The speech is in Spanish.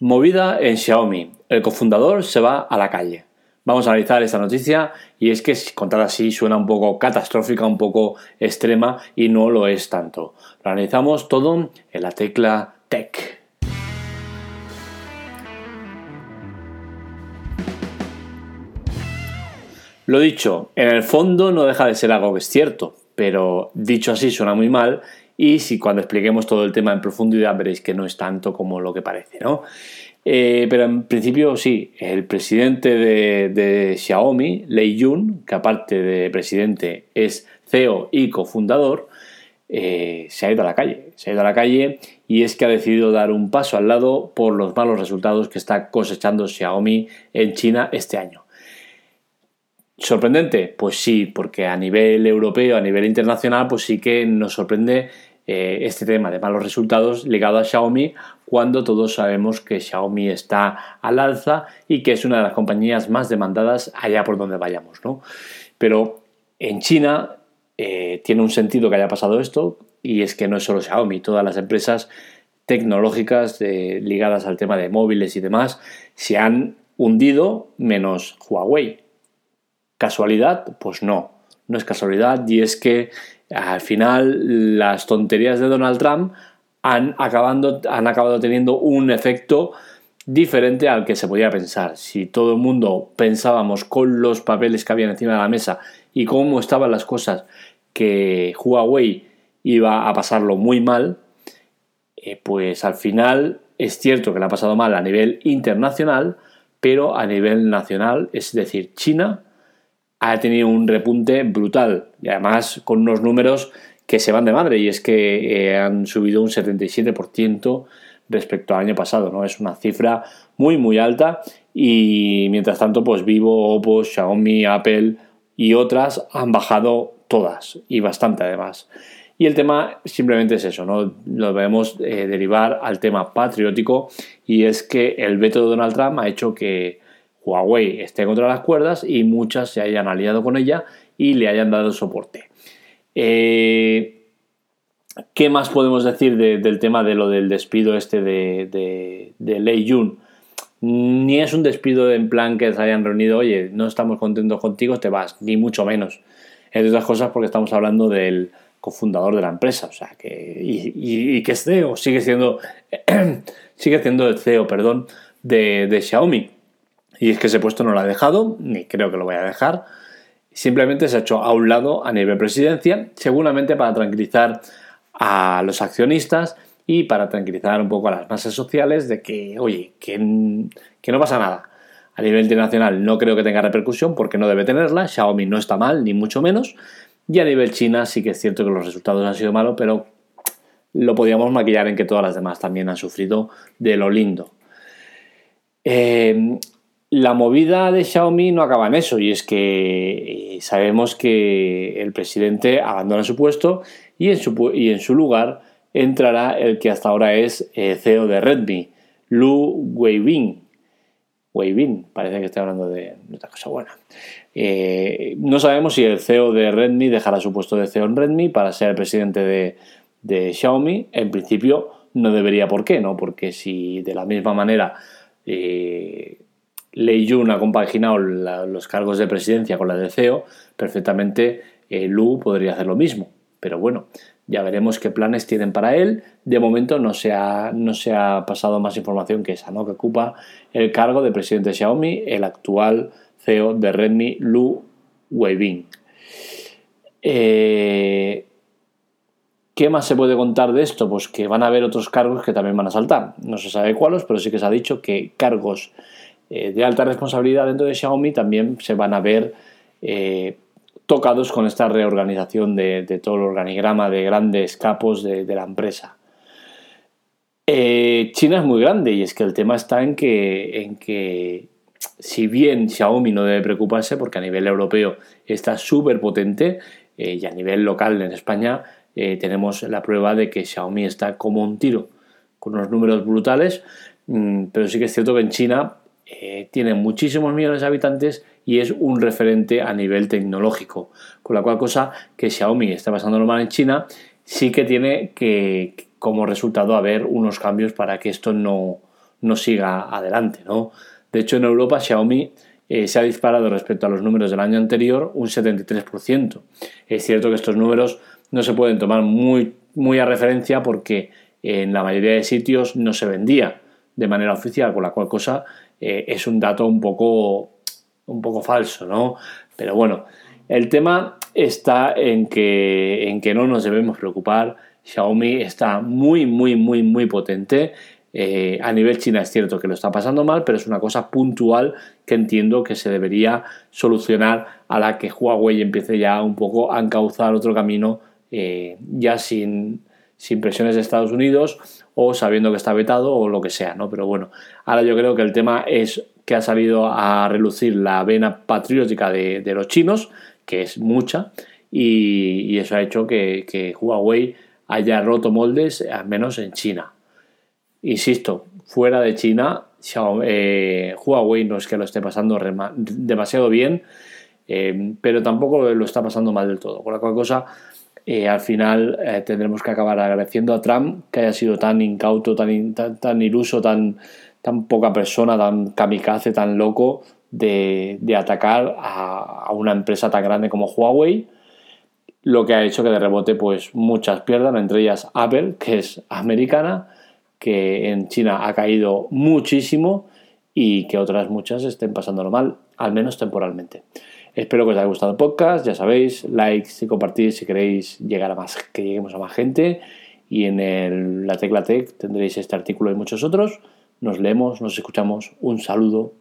Movida en Xiaomi. El cofundador se va a la calle. Vamos a analizar esta noticia y es que contada así suena un poco catastrófica, un poco extrema y no lo es tanto. Lo analizamos todo en la tecla Tech. Lo dicho, en el fondo no deja de ser algo que es cierto, pero dicho así suena muy mal y si cuando expliquemos todo el tema en profundidad veréis que no es tanto como lo que parece, ¿no? Eh, pero en principio sí, el presidente de, Xiaomi, Lei Jun, que aparte de presidente es CEO y cofundador, eh, se ha ido a la calle. Se ha ido a la calle y es que ha decidido dar un paso al lado por los malos resultados que está cosechando Xiaomi en China este año. ¿Sorprendente? Pues sí, porque a nivel europeo, a nivel internacional, pues sí que nos sorprende eh, este tema de malos resultados ligado a Xiaomi cuando todos sabemos que Xiaomi está al alza y que es una de las compañías más demandadas allá por donde vayamos. ¿no? Pero en China eh, tiene un sentido que haya pasado esto y es que no es solo Xiaomi, todas las empresas tecnológicas ligadas al tema de móviles y demás se han hundido menos Huawei. ¿Casualidad? Pues no, no es casualidad y es que al final las tonterías de Donald Trump han, acabando, han acabado teniendo un efecto diferente al que se podía pensar. Si todo el mundo pensábamos con los papeles que habían encima de la mesa y cómo estaban las cosas que Huawei iba a pasarlo muy mal, eh, pues al final es cierto que le ha pasado mal a nivel internacional, pero a nivel nacional, es decir, China ha tenido un repunte brutal y además con unos números que se van de madre y es que eh, han subido un 77% respecto al año pasado, ¿no? Es una cifra muy muy alta y mientras tanto pues Vivo, Oppo, Xiaomi, Apple y otras han bajado todas y bastante además. Y el tema simplemente es eso, ¿no? Lo debemos eh, derivar al tema patriótico y es que el veto de Donald Trump ha hecho que Huawei esté contra las cuerdas y muchas se hayan aliado con ella y le hayan dado soporte. Eh, ¿Qué más podemos decir del tema de lo del despido este de, Lei Jun? Ni es un despido en plan que se hayan reunido, oye, no estamos contentos contigo, te vas, ni mucho menos. Entre otras cosas porque estamos hablando del cofundador de la empresa, o sea, que, y, que es CEO, sigue siendo, sigue siendo el CEO, perdón, de Xiaomi. Y es que ese puesto no lo ha dejado, ni creo que lo vaya a dejar. Simplemente se ha hecho a un lado a nivel presidencia, seguramente para tranquilizar a los accionistas y para tranquilizar un poco a las masas sociales de que, oye, que, que no pasa nada. A nivel internacional no creo que tenga repercusión porque no debe tenerla. Xiaomi no está mal, ni mucho menos. Y a nivel China sí que es cierto que los resultados han sido malos, pero lo podíamos maquillar en que todas las demás también han sufrido de lo lindo. Eh, la movida de Xiaomi no acaba en eso, y es que eh, sabemos que el presidente abandona su puesto y en su, y en su lugar entrará el que hasta ahora es eh, CEO de Redmi, Lu Weibin. Weibin, parece que estoy hablando de otra cosa buena. Eh, no sabemos si el CEO de Redmi dejará su puesto de CEO en Redmi para ser el presidente de, de Xiaomi. En principio no debería por qué, ¿no? Porque si de la misma manera Lei Jun ha compaginado los cargos de presidencia con la de CEO, perfectamente eh, Lu podría hacer lo mismo. Pero bueno, ya veremos qué planes tienen para él. De momento no se ha, no se ha pasado más información que esa, ¿no? que ocupa el cargo de presidente de Xiaomi, el actual CEO de Redmi, Lu Weibin. Eh, ¿Qué más se puede contar de esto? Pues que van a haber otros cargos que también van a saltar. No se sabe cuáles, pero sí que se ha dicho que cargos eh, de alta responsabilidad dentro de Xiaomi también se van a ver eh, tocados con esta reorganización de, todo el organigrama de grandes capos de, la empresa. Eh, China es muy grande y es que el tema está en que, en que si bien Xiaomi no debe preocuparse porque a nivel europeo está súper potente y a nivel local en España tenemos la prueba de que Xiaomi está como un tiro con unos números brutales, mm, pero sí que es cierto que en China eh, tiene muchísimos millones de habitantes y es un referente a nivel tecnológico. Con la cual cosa que Xiaomi está pasando normal en China, sí que tiene que como resultado haber unos cambios para que esto no, no siga adelante, ¿no? De hecho, en Europa Xiaomi eh, se ha disparado respecto a los números del año anterior un 73%. Es cierto que estos números no se pueden tomar muy, muy a referencia porque en la mayoría de sitios no se vendía de manera oficial, con la cual cosa eh, es un dato un poco, un poco falso, ¿no? Pero bueno, el tema está en que, en que no nos debemos preocupar. Xiaomi está muy, muy, muy, muy potente. Eh, a nivel China es cierto que lo está pasando mal, pero es una cosa puntual que entiendo que se debería solucionar a la que Huawei empiece ya un poco a encauzar otro camino eh, ya sin, sin presiones de Estados Unidos o sabiendo que está vetado o lo que sea, ¿no? Pero bueno, ahora yo creo que el tema es que ha salido a relucir la vena patriótica de, los chinos, que es mucha, y, eso ha hecho que, Huawei haya roto moldes, al menos en China. Insisto, fuera de China, eh, Huawei no es que lo esté pasando demasiado bien, eh, pero tampoco lo está pasando mal del todo. Por la cual cosa, eh, al final tendremos que acabar agradeciendo a Trump que haya sido tan incauto, tan, tan iluso, tan, tan poca persona, tan kamikaze, tan loco de, atacar a, una empresa tan grande como Huawei, lo que ha hecho que de rebote pues muchas pierdan, entre ellas Apple, que es americana, que en China ha caído muchísimo y que otras muchas estén pasándolo mal, al menos temporalmente. Espero que os haya gustado el podcast, ya sabéis, likes y compartir si queréis llegar a más, que lleguemos a más gente. Y en la tecla tech tendréis este artículo y muchos otros. Nos leemos, nos escuchamos. Un saludo.